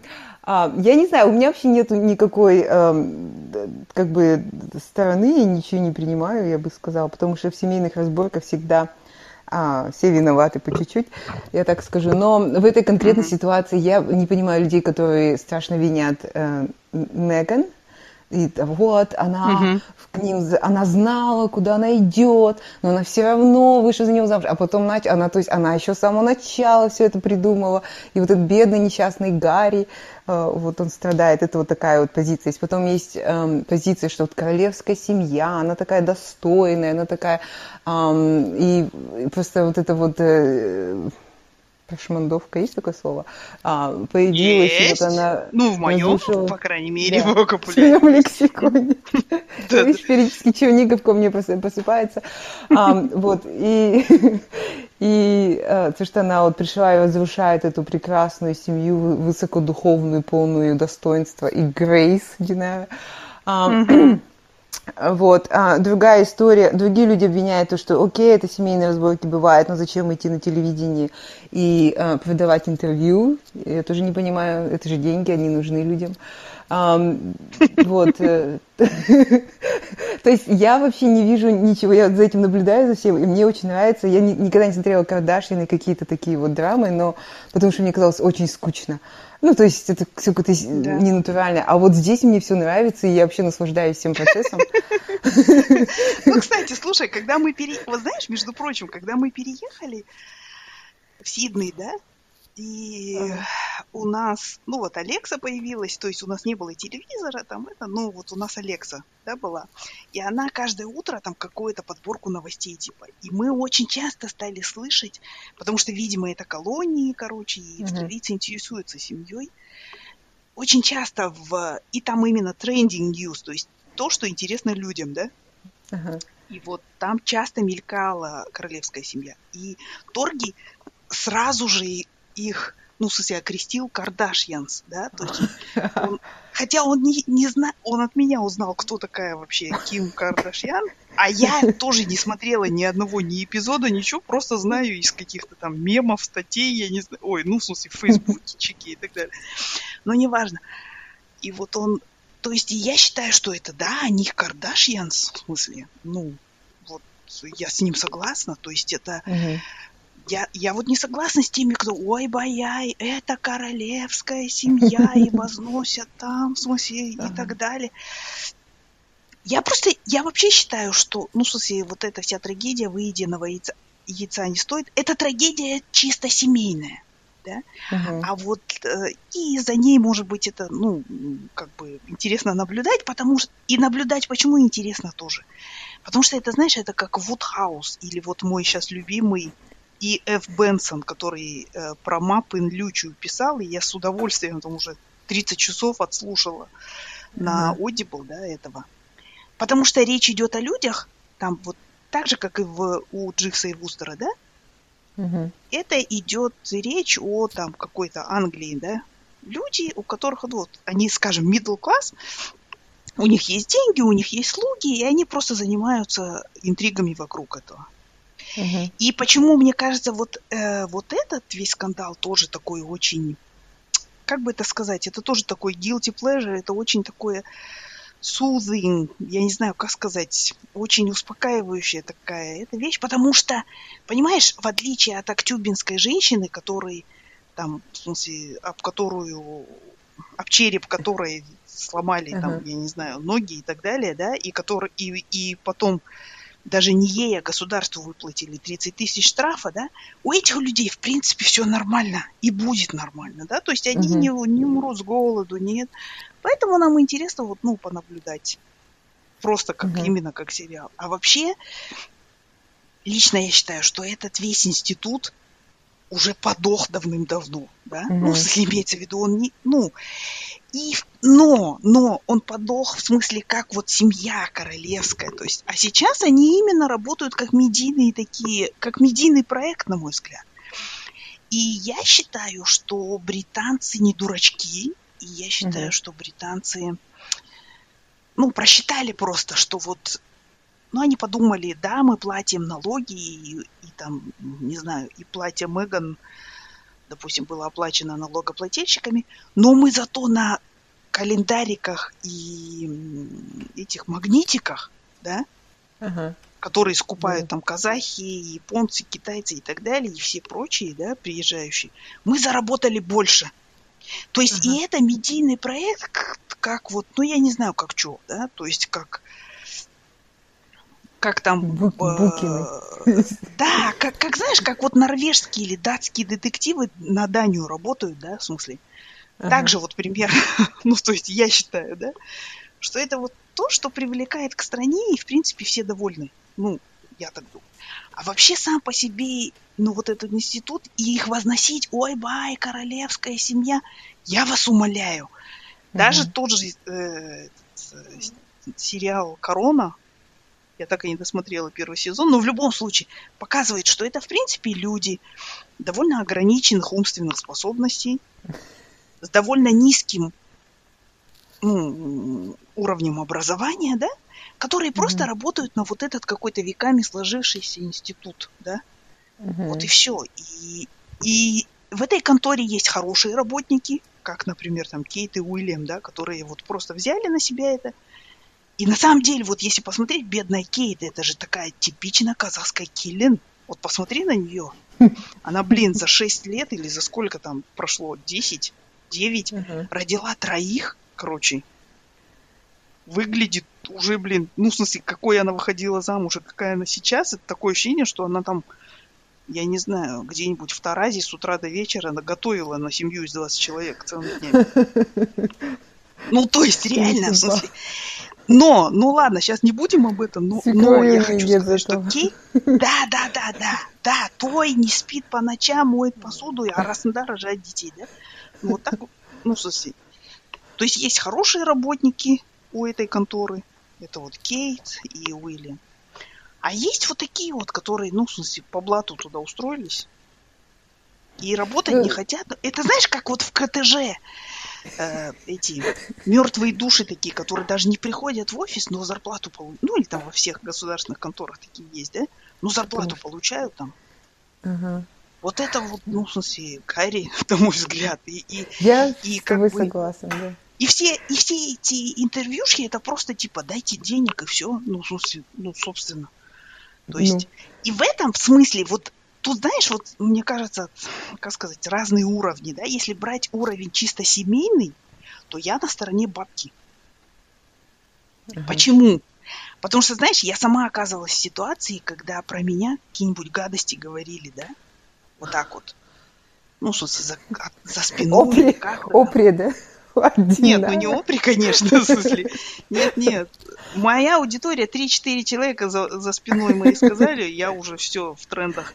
А, я не знаю, у меня вообще нету никакой д- как бы стороны, я ничего не принимаю, я бы сказала, потому что в семейных разборках всегда а, все виноваты по чуть-чуть, я так скажу. Но в этой конкретной ситуации я не понимаю людей, которые страшно винят э, Меган. И вот она
Мгм.
к ним, она знала, куда она идет, но она все равно вышла за него замуж. А потом нач- она, то есть она еще с самого начала все это придумала. И вот этот бедный несчастный Гарри, э, вот он страдает. Это вот такая вот позиция. Есть потом есть эм, позиция, что вот королевская семья, она такая достойная, она такая... и, и просто вот это вот... э, прошмандовка, есть такое слово? А, появилась,
Есть.
вот она
Ну, в моем,
разрушила-
по крайней мере,
Да. в
вокабуляре.
своем лексиконе. [laughs] Видишь, периодически черников ко мне посы- посыпается. Ам, Вот, и, [laughs] и э, то, что она вот пришла и разрушает эту прекрасную семью, вы- высокодуховную, полную достоинства и грейс, Динара. Вот. А, другая история. Другие люди обвиняют то, что окей, это семейные разборки бывают, но зачем идти на телевидение и а, продавать интервью? Я тоже не понимаю, это же деньги, они нужны людям. Ам, вот. э, [laughs] То есть я вообще не вижу ничего, я за этим наблюдаю за всем, и мне очень нравится. Я ни- никогда не смотрела Кардашьяны, какие-то такие вот драмы, но потому что мне казалось очень скучно. Ну, то есть это все какое-то
Да.
ненатуральное. А вот здесь мне все нравится, и я вообще наслаждаюсь всем процессом.
Ну, кстати, слушай, когда мы переехали, вот знаешь, между прочим, когда мы переехали в Сидней, да, и
Ага.
у нас, ну вот Алекса появилась, то есть у нас не было телевизора, там это, ну вот у нас Алекса, да, была. И она каждое утро там какую-то подборку новостей типа. И мы очень часто стали слышать, потому что, видимо, это колонии, короче, и австралийцы интересуются семьей. Очень часто в... И там именно trending news, то есть то, что интересно людям, да?
Ага.
И вот там часто мелькала королевская семья. И Торги сразу же их, ну, в смысле, окрестил Кардашьянс, да, то есть [laughs] он- хотя он не, не знает, он от меня узнал, кто такая вообще Ким Кардашьян, а я тоже не смотрела ни одного, ни эпизода, ничего, просто знаю из каких-то там мемов, статей, я не знаю, ой, ну, в смысле, чеки и так далее. Но неважно. И вот он, то есть я считаю, что это, да, они Кардашьянс, в смысле, ну, вот я с ним согласна, то есть это
Мгм.
Я, я вот не согласна с теми, кто, ой, бояй, это королевская семья, и [laughs] возносят там, в смысле, и
Ага.
так далее. Я просто, я вообще считаю, что, ну, в смысле, вот эта вся трагедия выеденного яйца, яйца не стоит. Это трагедия чисто семейная. Да?
Мгм.
А вот э, и за ней, может быть, это, ну, как бы интересно наблюдать, потому что и наблюдать почему интересно тоже. Потому что это, знаешь, это как Вудхаус или вот мой сейчас любимый и Ф. Бенсон, который э, про мапы Лючу писал, и я с удовольствием там уже 30 часов отслушала на. Audible, да, этого. Потому что речь идет о людях, там вот так же, как и в, у Дживса и Вустера, да,
Мгм.
это идет речь о там какой-то Англии, да, люди, у которых, вот, они, скажем, middle class, у них есть деньги, у них есть слуги, и они просто занимаются интригами вокруг этого.
Мгм.
И почему, мне кажется, вот, э, вот этот весь скандал тоже такой очень, как бы это сказать, это тоже такой guilty pleasure, это очень такое soothing, я не знаю, как сказать, очень успокаивающая такая эта вещь, потому что, понимаешь, в отличие от актюбинской женщины, которой там, в смысле, об которую, об череп которой сломали там,
Ага.
я не знаю, ноги и так далее, да, и который, и, и потом даже не ей, а государству выплатили 30 тысяч штрафа, да, у этих людей, в принципе, все нормально и будет нормально, да, то есть они
Мгм.
не, не умрут с голоду, нет. Поэтому нам интересно вот, ну, понаблюдать. Просто как
Мгм.
именно как сериал. А вообще, лично я считаю, что этот весь институт уже подох давным-давно, да?
Мгм.
Ну, имеется в виду, он не, ну, И, но, но он подох в смысле как вот семья королевская, то есть, а сейчас они именно работают как медийные такие, как медийный проект, на мой взгляд. И я считаю, что британцы не дурачки, и я считаю, угу. что британцы, ну, просчитали просто, что вот, ну, они подумали, да, мы платим налоги, и, и там, не знаю, и платье Меган, допустим, было оплачено налогоплательщиками, но мы зато на календариках и этих магнитиках, да, uh-huh. которые скупают uh-huh. там казахи, японцы, китайцы и так далее, и все прочие, да, приезжающие, мы заработали больше. То есть uh-huh. и это медийный проект, как, как вот, ну я не знаю, как что, да, то есть как как там... Букины. Э, да, как, как знаешь, как вот норвежские или датские детективы на Данию работают, да, в смысле. Ага. Также вот пример, [laughs] ну, то есть я считаю, да, что это вот то, что привлекает к стране, и, в принципе, все довольны. Ну, я так думаю. А вообще сам по себе, ну, вот этот институт, и их возносить, ой, бай, королевская семья, я вас умоляю. Даже угу. тот же э, сериал «Корона», я так и не досмотрела первый сезон, но в любом случае показывает, что это, в принципе, люди довольно ограниченных умственных способностей, с довольно низким ну, уровнем образования, да, которые mm-hmm. просто работают на вот этот какой-то веками сложившийся институт, да. Mm-hmm. Вот и все. И, и в этой конторе есть хорошие работники, как, например, там Кейт и Уильям, да, которые вот просто взяли на себя это. И на самом деле, вот если посмотреть, бедная Кейт, это же такая типичная казахская киллин. Вот посмотри на нее. Она, блин, за 6 лет или за сколько там прошло, 10, 9, uh-huh. родила троих, короче. Выглядит уже, блин, ну, в смысле, какой она выходила замуж, и какая она сейчас, это такое ощущение, что она там, я не знаю, где-нибудь в Таразе с утра до вечера она готовила на семью из 20 человек целыми днями. [laughs] Ну, то есть, реально, в смысле. Но, ну ладно, сейчас не будем об этом, но, но я хочу сказать, что Кей... Да, да, да, да, да, той не спит по ночам, моет посуду, а раз надо рожать детей, да? Вот так, ну, в смысле. То есть есть хорошие работники у этой конторы. Это вот Кейт и Уильям. А есть вот такие вот, которые, ну, в смысле, по блату туда устроились. И работать не хотят. Это знаешь, как вот в КТЖ э, эти мертвые души такие, которые даже не приходят в офис, но зарплату получают. Ну, или там во всех государственных конторах такие есть, да? Ну, зарплату получают там. Uh-huh. Вот это вот, ну, в смысле, Карри, [laughs] на мой взгляд. И, и,
Я и, с тобой бы, согласен, да.
И все, и все эти интервьюшки, это просто типа дайте денег и все. Ну, в смысле, ну, собственно. То есть, ну. и в этом смысле, вот тут, знаешь, вот мне кажется, как сказать, разные уровни, да, если брать уровень чисто семейный, то я на стороне бабки. Uh-huh. Почему? Потому что, знаешь, я сама оказывалась в ситуации, когда про меня какие-нибудь гадости говорили, да, вот так вот. Ну, смысле, за, за спиной.
Опри, опри да? [laughs]
Один, нет, ну не опри, конечно, в смысле. Нет, нет. Моя аудитория 3-4 человека за, за спиной моей сказали, я уже все в трендах.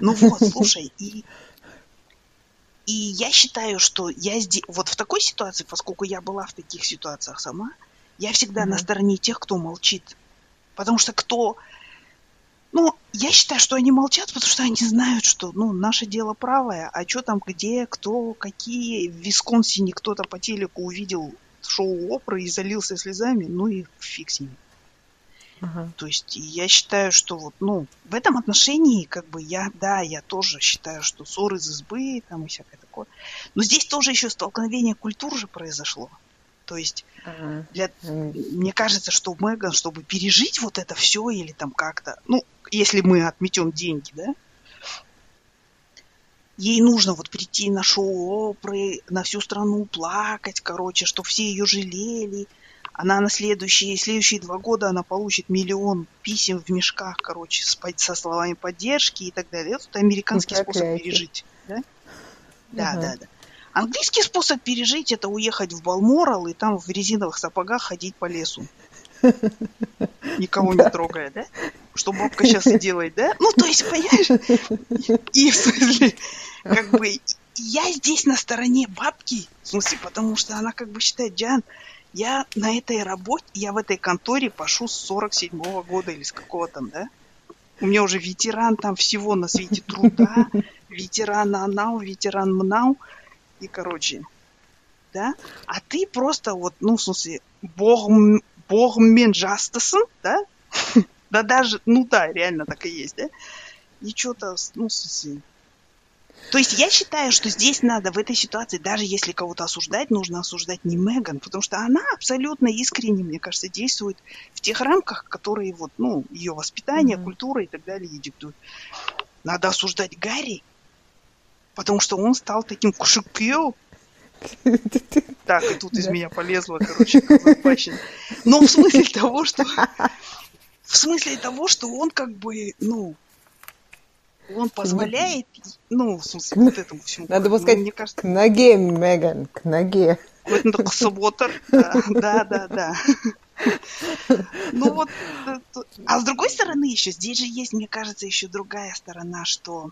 Ну вот, [laughs] слушай, и, и я считаю, что я здесь, вот в такой ситуации, поскольку я была в таких ситуациях сама, я всегда mm-hmm. на стороне тех, кто молчит. Потому что кто ну, я считаю, что они молчат, потому что они знают, что, ну, наше дело правое, а что там, где, кто, какие. В Висконсине кто-то по телеку увидел шоу Опры и залился слезами, ну и фиг с ним. Ага. То есть я считаю, что вот, ну, в этом отношении, как бы я, да, я тоже считаю, что ссоры из избы там и всякое такое. Но здесь тоже еще столкновение культур же произошло. То есть ага. для, мне кажется, что Меган, чтобы пережить вот это все или там как-то, ну, если мы отметем деньги, да, ей нужно вот прийти на шоу Опры, на всю страну плакать, короче, чтобы все ее жалели. Она на следующие, следующие два года она получит миллион писем в мешках, короче, с, со словами поддержки и так далее. Это американский способ пережить. Да, да, угу. да, да. Английский способ пережить это уехать в Балморал и там в резиновых сапогах ходить по лесу. Никого не трогая, да? Что бабка сейчас и делает, да? Ну, то есть, понимаешь? И в смысле, как бы, я здесь на стороне бабки, в смысле, потому что она как бы считает, Диан, я на этой работе, я в этой конторе пошу с 47-го года или с какого там, да? У меня уже ветеран там всего на свете труда, [laughs] ветеран Анау, ветеран Мнау. И, короче, да? А ты просто вот, ну, в смысле, бог, бог Менджастасон, да? [laughs] Да даже, ну да, реально так и есть, да? И что-то, ну, в смысле, то есть я считаю, что здесь надо в этой ситуации, даже если кого-то осуждать, нужно осуждать не Меган, потому что она абсолютно искренне, мне кажется, действует в тех рамках, которые вот, ну, ее воспитание, mm-hmm. культура и так далее ей диктуют. Надо осуждать Гарри, потому что он стал таким кушекео. [laughs] Так, и тут из меня полезло, короче, Но в смысле того, что... В смысле того, что он как бы, ну, он позволяет, ну, в смысле, вот этому всему.
Надо было сказать, мне кажется... к ноге, Меган, к ноге.
Вот это суббота. Да, да, да. Ну вот, а с другой стороны еще, здесь же есть, мне кажется, еще другая сторона, что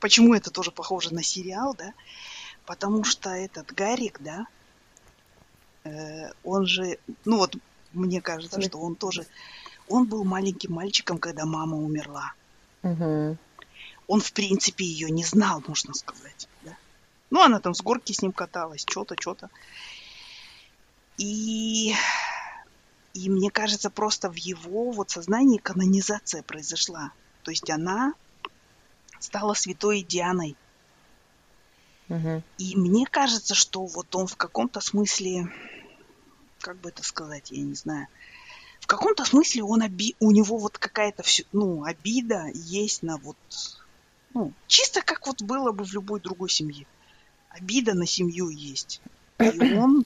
почему это тоже похоже на сериал, да? Потому что этот Гарик, да, э, он же, ну вот, мне кажется, что он тоже, он был маленьким мальчиком, когда мама умерла. Угу. Он, в принципе, ее не знал, можно сказать. Да? Ну, она там с горки с ним каталась, что-то, что-то. И, и мне кажется, просто в его вот сознании канонизация произошла. То есть она стала святой Дианой. Угу. И мне кажется, что вот он в каком-то смысле, как бы это сказать, я не знаю, в каком-то смысле он оби... у него вот какая-то все, ну, обида есть на вот, ну, чисто как вот было бы в любой другой семье. Обида на семью есть. И [clears throat] он...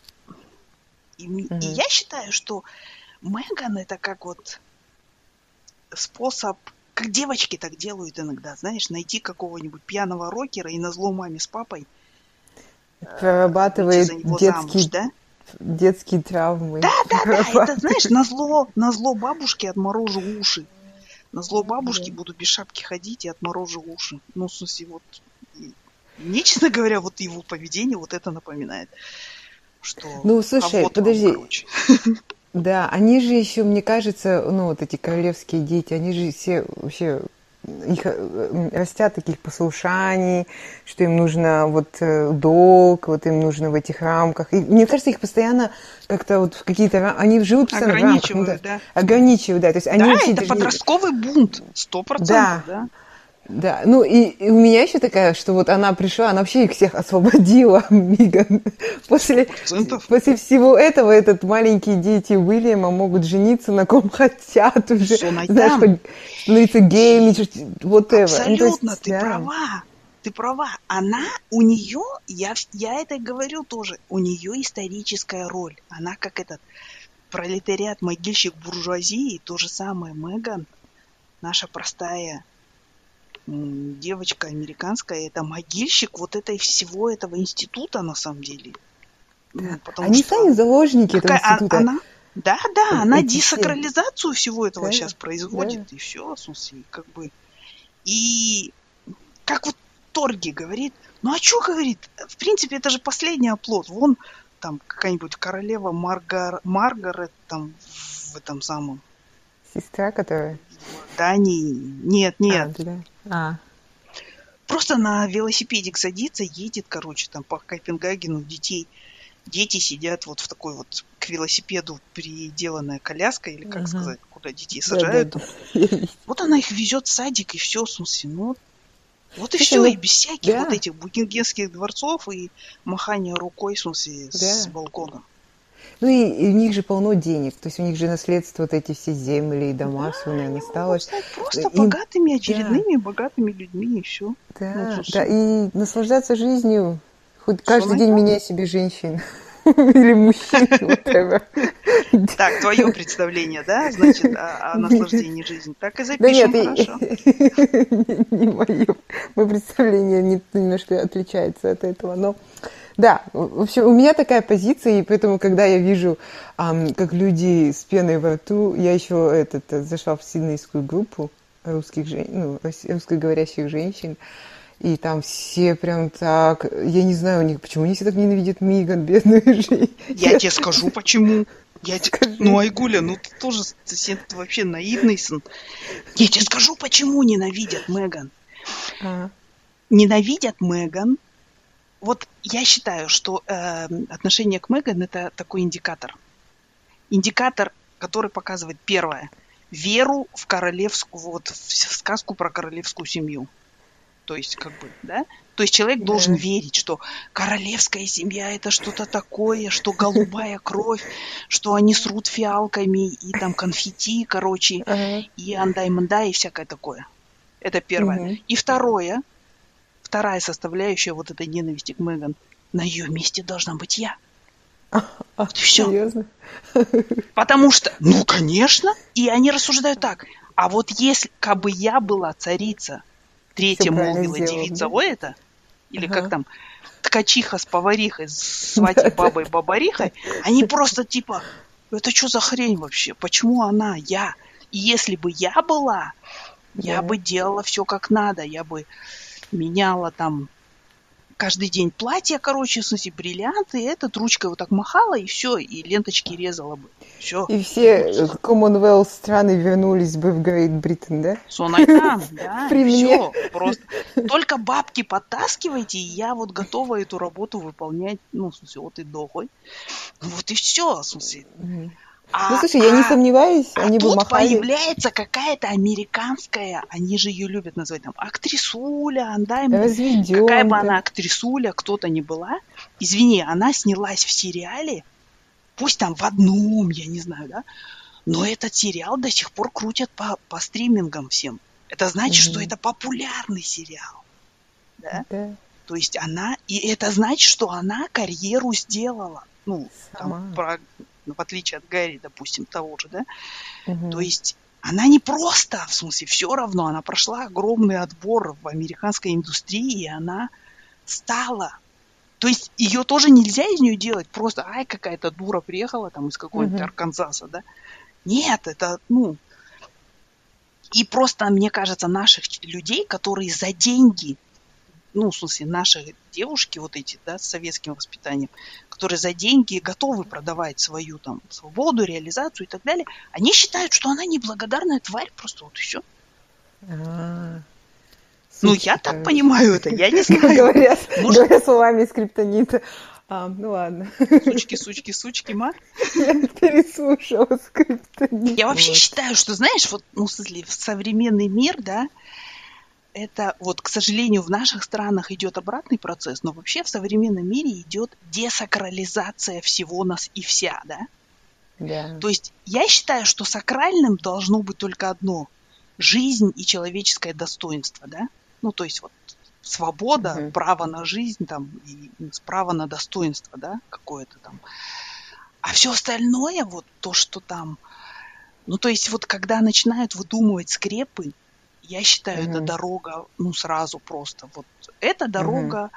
И, mm-hmm. и я считаю, что Меган это как вот способ, как девочки так делают иногда, знаешь, найти какого-нибудь пьяного рокера и на зло маме с папой
прорабатывает детский, замуж, да? Детские травмы.
Да, да, да, [laughs] это, знаешь, на зло, на зло бабушки отморожу уши. На зло бабушки да. буду без шапки ходить и отморожу уши. Ну, в смысле, вот... Мне, [laughs] честно говоря, вот его поведение вот это напоминает. Что...
Ну, слушай, а вот подожди. Вам, да, они же еще, мне кажется, ну, вот эти королевские дети, они же все вообще их э, растят таких послушаний, что им нужно вот э, долг, вот им нужно в этих рамках. И мне кажется, их постоянно как-то вот в какие-то... Они живут постоянно
Ограничивают, в рамках. Да.
да. Ограничивают, да. То есть они
да, это подростковый бунт, сто процентов, да. да.
Да, ну и, и у меня еще такая, что вот она пришла, она вообще их всех освободила, [laughs] Миган. После, после всего этого этот маленькие дети Уильяма могут жениться на ком хотят уже. Знаешь, хоть становиться геями, вот это.
Абсолютно, ну, есть, ты да. права. Ты права. Она, у нее, я, я это говорю тоже, у нее историческая роль. Она как этот пролетариат, могильщик буржуазии, то же самое Меган, наша простая девочка американская, это могильщик вот этой всего этого института на самом деле.
Ну, Они что сами заложники какая, этого института.
Она, да, да, она Эти десакрализацию всего этого да, сейчас производит, да. и все, в смысле, как бы. И как вот Торги говорит, ну а что говорит? В принципе, это же последний оплот. Вон там какая-нибудь королева Маргар... Маргарет там в этом самом.
Сестра, которая?
Дании. Нет, нет.
А, да. А.
Просто на велосипедик садится, едет, короче, там по Копенгагену детей. Дети сидят вот в такой вот к велосипеду приделанная коляска, или как угу. сказать, куда детей сажают. Да, да, да. Вот она их везет в садик, и все, в смысле, ну, вот и все, ну, и без всяких да. вот этих букингенских дворцов и махания рукой, в смысле, да. с балкона.
Ну и, и у них же полно денег, то есть у них же наследство вот эти все земли и дома, да, все, наверное, осталось.
Просто и, богатыми, очередными да. богатыми людьми и все.
Да, ну, да, и наслаждаться жизнью, хоть каждый день меняй себе женщин. [laughs] Или мужчин, [laughs]
Так, твое представление, да, значит, о, о [laughs] наслаждении жизнью. Так и запишем, да нет, хорошо.
Не мое. Мое представление немножко отличается от этого, но да, в общем, у меня такая позиция, и поэтому, когда я вижу, um, как люди с пеной во рту, я еще этот, зашла в сиднейскую группу русских, ну, русскоговорящих женщин, И там все прям так... Я не знаю у них, почему они все так ненавидят Миган, [laughs] бедную жизнь.
Я тебе скажу, почему. Я тебе... Ну, Айгуля, ну ты тоже ты вообще наивный сын. Я тебе скажу, почему ненавидят Меган. А. Ненавидят Меган. Вот я считаю, что э, отношение к Меган это такой индикатор. Индикатор, который показывает первое веру в королевскую, вот в сказку про королевскую семью. То есть, как бы, да? То есть человек должен да. верить, что королевская семья это что-то такое, что голубая кровь, что они срут фиалками и там конфетти, короче, ага. и андай-мандай и всякое такое. Это первое. Угу. И второе, вторая составляющая вот этой ненависти к Меган. На ее месте должна быть я.
А, вот все. Серьезно?
Потому что, ну, конечно. И они рассуждают так. А вот если как бы я была царица, третья молвила девица ой это, или ага. как там, ткачиха с поварихой, с [laughs] свати бабой бабарихой, они просто типа, это что за хрень вообще? Почему она, я? И если бы я была, я бы делала все как надо, я бы меняла там каждый день платье, короче, в смысле, бриллианты, и этот ручкой вот так махала, и все, и ленточки резала бы. Все.
И все Commonwealth страны вернулись бы в Great Britain, да?
Сонайтан, [laughs] да, При все, просто. Только бабки подтаскивайте, и я вот готова эту работу выполнять, ну, в смысле, вот и дохой. Вот и все, в смысле.
А, ну, слушай, я не а сомневаюсь,
а они бы тут махали... появляется какая-то американская, они же ее любят называть там, актрисуля, да, какая бы она актрисуля, кто-то не была. Извини, она снялась в сериале, пусть там в одном, я не знаю, да, но этот сериал до сих пор крутят по, по стримингам всем. Это значит, mm-hmm. что это популярный сериал. Да? да? То есть она, и это значит, что она карьеру сделала. Ну, Сама. там, про ну, в отличие от Гарри, допустим, того же, да. Угу. То есть она не просто, в смысле, все равно, она прошла огромный отбор в американской индустрии, и она стала. То есть ее тоже нельзя из нее делать просто, ай, какая-то дура приехала там из какого-нибудь uh Арканзаса, да. Нет, это, ну, и просто, мне кажется, наших людей, которые за деньги ну, в смысле, наши девушки вот эти, да, с советским воспитанием, которые за деньги готовы продавать свою там свободу, реализацию и так далее, они считают, что она неблагодарная тварь, просто вот и все. А, ну, я так понимаю это, я не знаю.
Говоря, Может... говоря словами скриптонита. А, ну ладно.
Сучки, сучки, сучки, ма.
Я переслушала скриптонит.
Я вообще вот. считаю, что, знаешь, вот, ну, в смысле, в современный мир, да, это вот, к сожалению, в наших странах идет обратный процесс, но вообще в современном мире идет десакрализация всего нас и вся, да?
Да.
То есть я считаю, что сакральным должно быть только одно – жизнь и человеческое достоинство, да? Ну, то есть вот свобода, угу. право на жизнь там и право на достоинство, да, какое-то там. А все остальное, вот то, что там, ну, то есть вот когда начинают выдумывать скрепы, я считаю, mm-hmm. это дорога, ну, сразу просто. Вот эта дорога...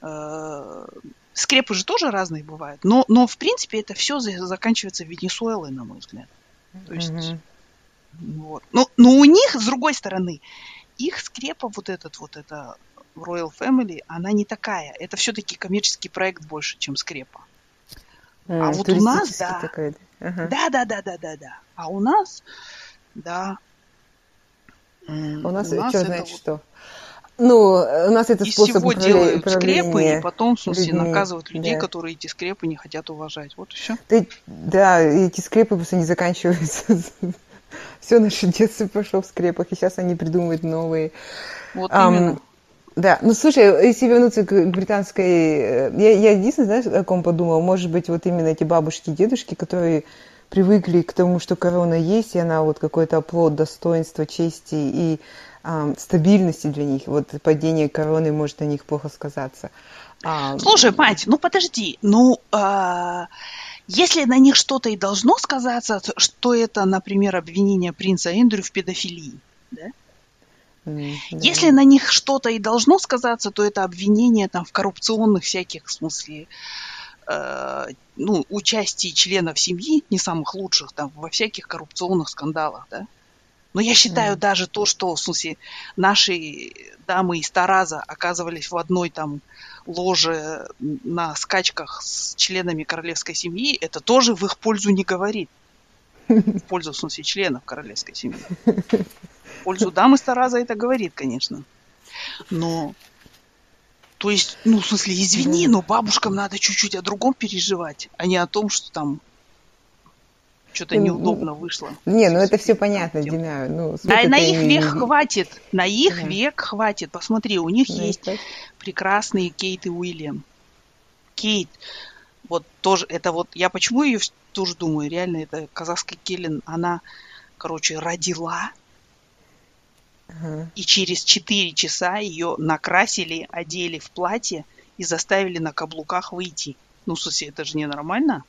Mm-hmm. Э, скрепы же тоже разные бывают. Но, но в принципе, это все заканчивается Венесуэлой, на мой взгляд. То есть... Mm-hmm. Вот. Но, но у них, с другой стороны, их скрепа, вот этот вот это Royal Family, она не такая. Это все-таки коммерческий проект больше, чем скрепа. Mm, а вот у нас, да. Такой, uh-huh. Да, да, да, да, да, да. А у нас, да,
у нас, у нас что значит вот... что? Ну, у нас это
Из
способ
всего делают скрепы, и потом, в смысле, людьми. наказывают людей, да. которые эти скрепы не хотят уважать. Вот и все.
Да, да, эти скрепы просто не заканчиваются. [laughs] Все наше детство прошло в скрепах, и сейчас они придумывают новые.
Вот um, именно.
Да, ну слушай, если вернуться к британской... Э, я, я единственное, знаешь, о ком подумала? Может быть, вот именно эти бабушки и дедушки, которые привыкли к тому, что корона есть, и она вот какой-то оплот достоинства, чести и э, стабильности для них. Вот падение короны может на них плохо сказаться.
А... Слушай, мать, ну подожди, ну а, если на них что-то и должно сказаться, что это, например, обвинение принца Эндрю в педофилии, да? Mm, да. Если на них что-то и должно сказаться, то это обвинение там в коррупционных всяких, в смысле, Э, ну, участии членов семьи, не самых лучших, там, во всяких коррупционных скандалах, да. Но я считаю mm. даже то, что, в смысле, наши дамы из Тараза оказывались в одной там ложе на скачках с членами королевской семьи, это тоже в их пользу не говорит. В пользу, в смысле, членов королевской семьи. В пользу дамы из Тараза это говорит, конечно. Но то есть, ну, в смысле, извини, да. но бабушкам надо чуть-чуть о другом переживать, а не о том, что там что-то ну, неудобно вышло.
Не, ну это все понятно, Дина. Ну,
а на их век хватит. На их да. век хватит. Посмотри, у них да, есть так. прекрасные Кейт и Уильям. Кейт, вот тоже, это вот, я почему ее тоже думаю, реально, это казахская Келлен, она, короче, родила, и через 4 часа ее накрасили, одели в платье и заставили на каблуках выйти. Ну, смысле, это же ненормально.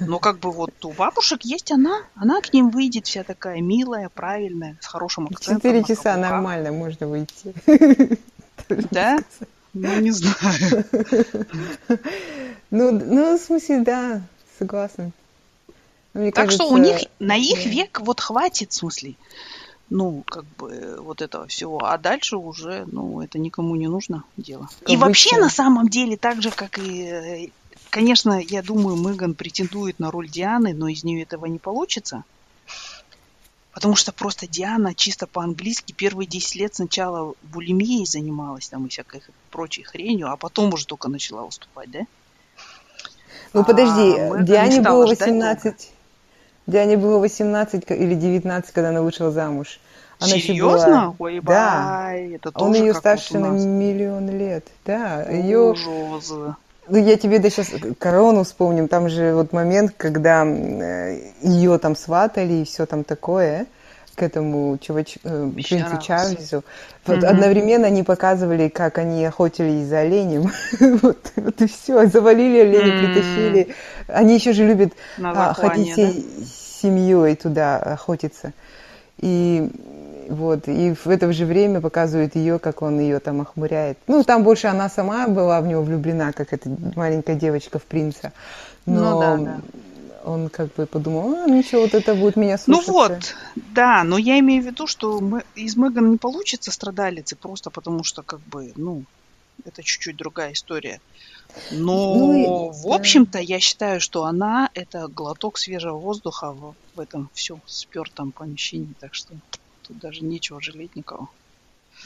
Но как бы вот у бабушек есть она, она к ним выйдет вся такая милая, правильная, с хорошим акцентом.
Четыре часа нормально можно выйти.
Да? Ну, не знаю.
Ну, ну, в смысле, да, согласна.
Мне так кажется, что у них на их век вот хватит, в смысле ну, как бы вот этого всего. А дальше уже, ну, это никому не нужно дело. И вообще, на самом деле, так же, как и э, Конечно, я думаю, Меган претендует на роль Дианы, но из нее этого не получится. Потому что просто Диана чисто по-английски первые 10 лет сначала булимией занималась там и всякой прочей хренью, а потом уже только начала выступать, да?
Ну подожди, а Диане было 18. Диане было 18 или 19, когда она вышла замуж.
Она Серьезно? Была... Ой,
да.
Это
Он ее старше на миллион лет. Да, ее... Ну, я тебе да сейчас корону вспомним. Там же вот момент, когда ее там сватали и все там такое к этому чувач... Э, принцу Чарльзу. Вот mm-hmm. одновременно они показывали, как они охотились за оленем. [laughs] вот, вот и все. Завалили оленя, mm-hmm. притащили. Они еще же любят а, ходить да? семьей туда охотиться. И вот, и в это же время показывают ее, как он ее там охмуряет. Ну, там больше она сама была в него влюблена, как эта маленькая девочка в принца. Ну Но ну, да, да. Он как бы подумал, а, ничего, вот это будет меня
слушаться. Ну вот, да, но я имею в виду, что мы, из Меган не получится страдалицы, просто потому что, как бы, ну, это чуть-чуть другая история. Но, ну, в общем-то, я считаю, что она это глоток свежего воздуха в, в этом все спертом помещении, так что Тут даже нечего жалеть никого.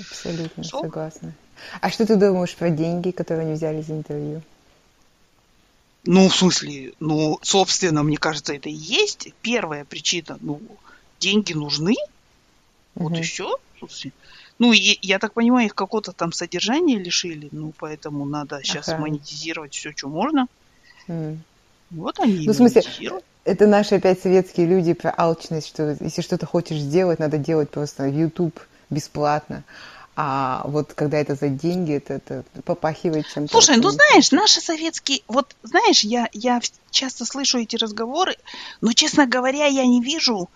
Абсолютно Шо? согласна. А что ты думаешь про деньги, которые они взяли из интервью?
Ну, в смысле, ну, собственно, мне кажется, это и есть первая причина. Ну, деньги нужны, угу. вот и все. Ну, и, я так понимаю, их какого-то там содержания лишили, ну, поэтому надо сейчас ага. монетизировать все, что можно. Mm. Вот они
ну, в смысле, это наши опять советские люди про алчность, что если что-то хочешь сделать, надо делать просто YouTube бесплатно. А вот когда это за деньги, это, это попахивает чем-то.
Слушай, ну знаешь, наши советские, вот знаешь, я, я часто слышу эти разговоры, но, честно говоря, я не вижу,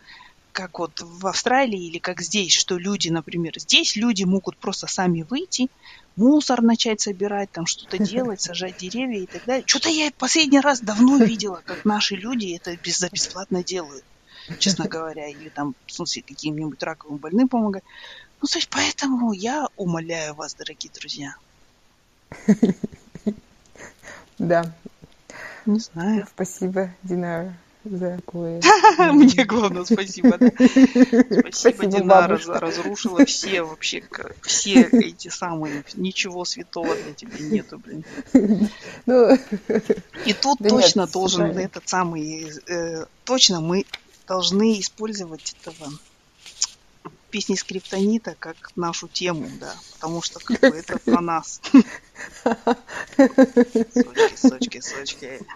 как вот в Австралии или как здесь, что люди, например, здесь люди могут просто сами выйти, мусор начать собирать, там что-то [laughs] делать, сажать деревья и так далее. Что-то я последний раз давно [laughs] видела, как наши люди это без, за бесплатно делают, честно говоря, или там, в смысле, каким-нибудь раковым больным помогать. Ну, то есть, поэтому я умоляю вас, дорогие друзья. [laughs]
Да.
Не знаю.
Спасибо, Динара за такое. [laughs]
Мне главное, спасибо. [laughs] Спасибо, Динара, разрушила все вообще, все эти самые, ничего святого для тебя нету, блин. Ну, И тут точно должен этот самый, э, точно мы должны использовать этого песни скриптонита как нашу тему, да, потому что как бы это [laughs] про нас. Сочки, сочки, сочки.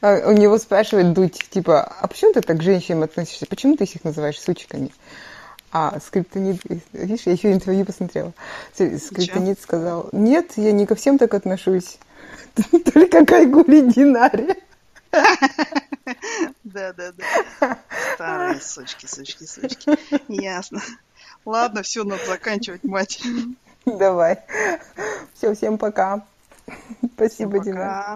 А у него спрашивает Дудь, типа, а почему ты так к женщинам относишься? Почему ты их называешь сучками? А скриптонит, видишь, я еще интервью посмотрела. Скриптонит сказал, нет, я не ко всем так отношусь, [laughs] только к Айгуле Динаре.
Да, да, да. Старые сучки, сучки, сучки. Ясно. Ладно, все, надо заканчивать, мать.
Давай. Все, всем пока. Спасибо, Дина.